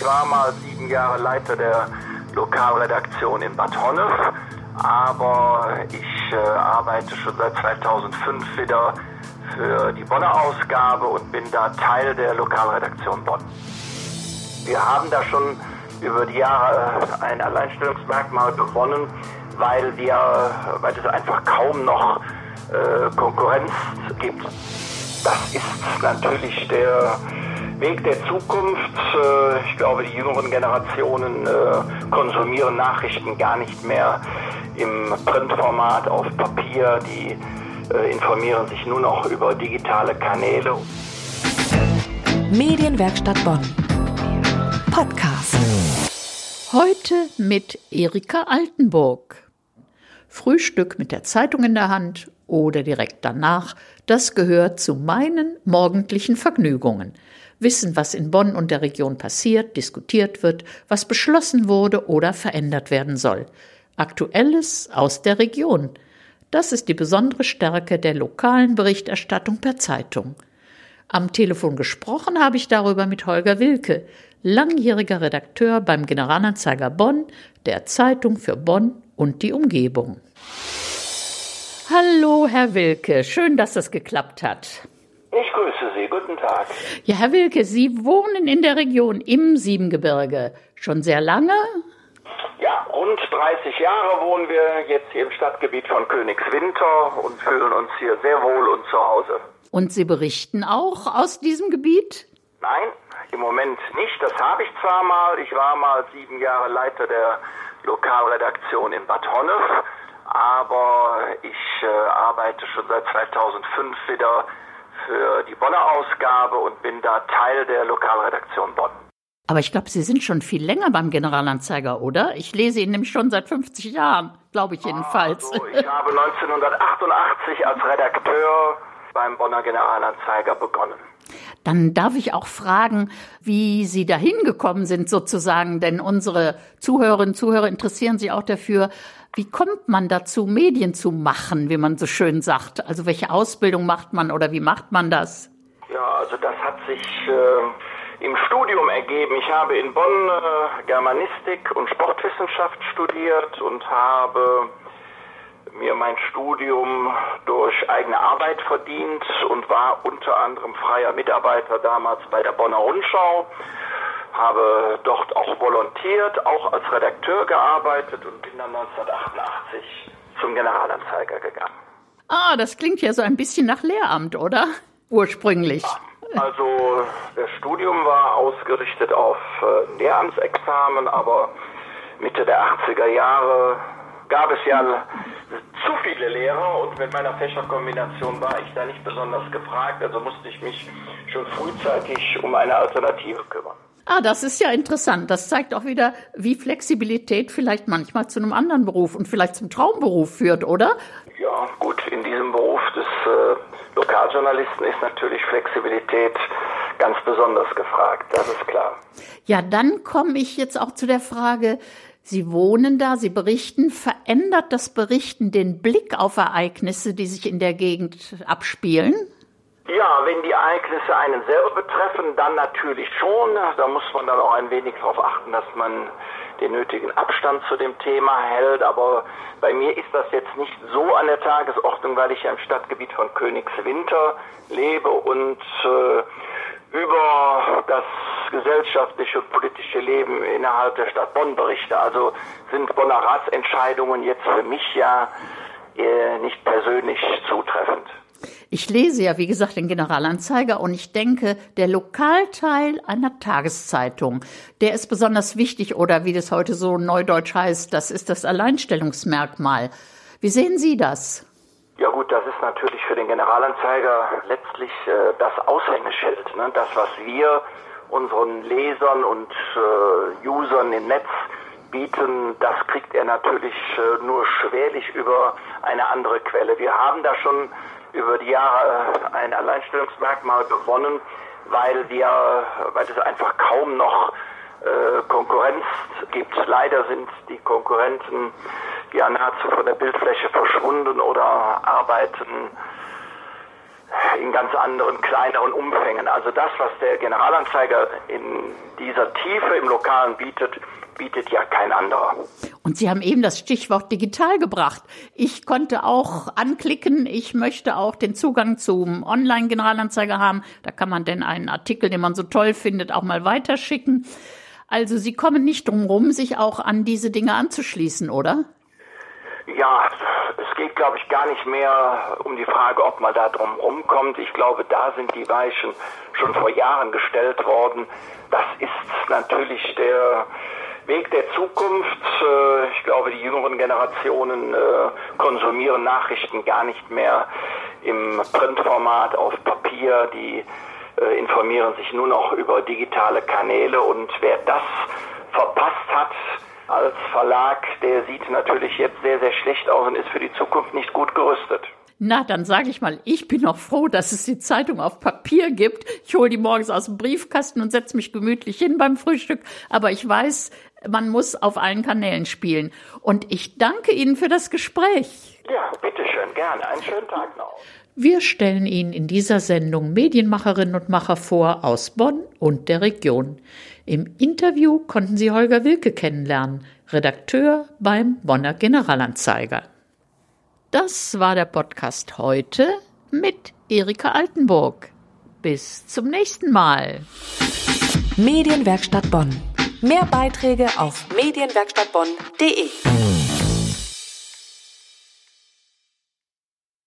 Ich war mal sieben Jahre Leiter der Lokalredaktion in Bad Honnef, aber ich äh, arbeite schon seit 2005 wieder für die Bonner Ausgabe und bin da Teil der Lokalredaktion Bonn. Wir haben da schon über die Jahre äh, ein Alleinstellungsmerkmal gewonnen, weil wir, weil es einfach kaum noch äh, Konkurrenz gibt. Das ist natürlich der Weg der Zukunft. Äh, ich glaube, die jüngeren Generationen äh, konsumieren Nachrichten gar nicht mehr im Printformat auf Papier. Die äh, informieren sich nur noch über digitale Kanäle. Medienwerkstatt Bonn. Podcast. Heute mit Erika Altenburg. Frühstück mit der Zeitung in der Hand oder direkt danach, das gehört zu meinen morgendlichen Vergnügungen. Wissen, was in Bonn und der Region passiert, diskutiert wird, was beschlossen wurde oder verändert werden soll. Aktuelles aus der Region. Das ist die besondere Stärke der lokalen Berichterstattung per Zeitung. Am Telefon gesprochen habe ich darüber mit Holger Wilke, langjähriger Redakteur beim Generalanzeiger Bonn, der Zeitung für Bonn und die Umgebung. Hallo, Herr Wilke, schön, dass das geklappt hat. Ich grüße Sie, guten Tag. Ja, Herr Wilke, Sie wohnen in der Region im Siebengebirge. Schon sehr lange? Ja, rund 30 Jahre wohnen wir jetzt hier im Stadtgebiet von Königswinter und fühlen uns hier sehr wohl und zu Hause. Und Sie berichten auch aus diesem Gebiet? Nein, im Moment nicht. Das habe ich zwar mal. Ich war mal sieben Jahre Leiter der Lokalredaktion in Bad Honnef, aber ich äh, arbeite schon seit 2005 wieder für die Bonner Ausgabe und bin da Teil der Lokalredaktion Bonn. Aber ich glaube, Sie sind schon viel länger beim Generalanzeiger, oder? Ich lese ihn nämlich schon seit 50 Jahren, glaube ich jedenfalls. Also, ich habe 1988 als Redakteur beim Bonner Generalanzeiger begonnen. Dann darf ich auch fragen, wie Sie dahin gekommen sind sozusagen, denn unsere Zuhörerinnen und Zuhörer interessieren sich auch dafür, wie kommt man dazu, Medien zu machen, wie man so schön sagt? Also welche Ausbildung macht man oder wie macht man das? Ja, also das hat sich äh, im Studium ergeben. Ich habe in Bonn äh, Germanistik und Sportwissenschaft studiert und habe mir mein Studium durch eigene Arbeit verdient und war unter anderem freier Mitarbeiter damals bei der Bonner Rundschau, habe dort auch volontiert, auch als Redakteur gearbeitet und bin dann 1988 zum Generalanzeiger gegangen. Ah, das klingt ja so ein bisschen nach Lehramt, oder? Ursprünglich. Also das Studium war ausgerichtet auf äh, Lehramtsexamen, aber Mitte der 80er Jahre gab es ja viele Lehrer und mit meiner Fächerkombination war ich da nicht besonders gefragt, also musste ich mich schon frühzeitig um eine Alternative kümmern. Ah, das ist ja interessant. Das zeigt auch wieder, wie Flexibilität vielleicht manchmal zu einem anderen Beruf und vielleicht zum Traumberuf führt, oder? Ja, gut, in diesem Beruf des äh, Lokaljournalisten ist natürlich Flexibilität ganz besonders gefragt, das ist klar. Ja, dann komme ich jetzt auch zu der Frage, Sie wohnen da, Sie berichten. Verändert das Berichten den Blick auf Ereignisse, die sich in der Gegend abspielen? Ja, wenn die Ereignisse einen selber betreffen, dann natürlich schon. Da muss man dann auch ein wenig darauf achten, dass man den nötigen Abstand zu dem Thema hält. Aber bei mir ist das jetzt nicht so an der Tagesordnung, weil ich ja im Stadtgebiet von Königswinter lebe und äh, über das gesellschaftliche und politische Leben innerhalb der Stadt Bonn berichte. Also sind Bonner Ratsentscheidungen jetzt für mich ja äh, nicht persönlich zutreffend. Ich lese ja, wie gesagt, den Generalanzeiger und ich denke, der Lokalteil einer Tageszeitung, der ist besonders wichtig oder wie das heute so neudeutsch heißt, das ist das Alleinstellungsmerkmal. Wie sehen Sie das? Ja gut, das ist natürlich für den Generalanzeiger letztlich äh, das Aushängeschild, ne? das, was wir unseren Lesern und äh, Usern im Netz bieten, das kriegt er natürlich äh, nur schwerlich über eine andere Quelle. Wir haben da schon über die Jahre äh, ein Alleinstellungsmerkmal gewonnen, weil wir, weil es einfach kaum noch äh, Konkurrenz gibt. Leider sind die Konkurrenten ja nahezu von der Bildfläche verschwunden oder arbeiten in ganz anderen, kleineren Umfängen. Also das, was der Generalanzeiger in dieser Tiefe im Lokalen bietet, bietet ja kein anderer. Und Sie haben eben das Stichwort digital gebracht. Ich konnte auch anklicken, ich möchte auch den Zugang zum Online-Generalanzeiger haben. Da kann man denn einen Artikel, den man so toll findet, auch mal weiterschicken. Also Sie kommen nicht drum rum, sich auch an diese Dinge anzuschließen, oder? Ja, es geht, glaube ich, gar nicht mehr um die Frage, ob man da drum rumkommt. Ich glaube, da sind die Weichen schon vor Jahren gestellt worden. Das ist natürlich der Weg der Zukunft. Äh, ich glaube, die jüngeren Generationen äh, konsumieren Nachrichten gar nicht mehr im Printformat auf Papier. Die äh, informieren sich nur noch über digitale Kanäle und wer das verpasst hat, als Verlag, der sieht natürlich jetzt sehr, sehr schlecht aus und ist für die Zukunft nicht gut gerüstet. Na, dann sage ich mal, ich bin auch froh, dass es die Zeitung auf Papier gibt. Ich hole die morgens aus dem Briefkasten und setze mich gemütlich hin beim Frühstück. Aber ich weiß, man muss auf allen Kanälen spielen. Und ich danke Ihnen für das Gespräch. Ja, bitteschön, gerne. Einen schönen Tag noch. Wir stellen Ihnen in dieser Sendung Medienmacherinnen und Macher vor aus Bonn und der Region. Im Interview konnten Sie Holger Wilke kennenlernen, Redakteur beim Bonner Generalanzeiger. Das war der Podcast heute mit Erika Altenburg. Bis zum nächsten Mal. Medienwerkstatt Bonn. Mehr Beiträge auf medienwerkstattbonn.de.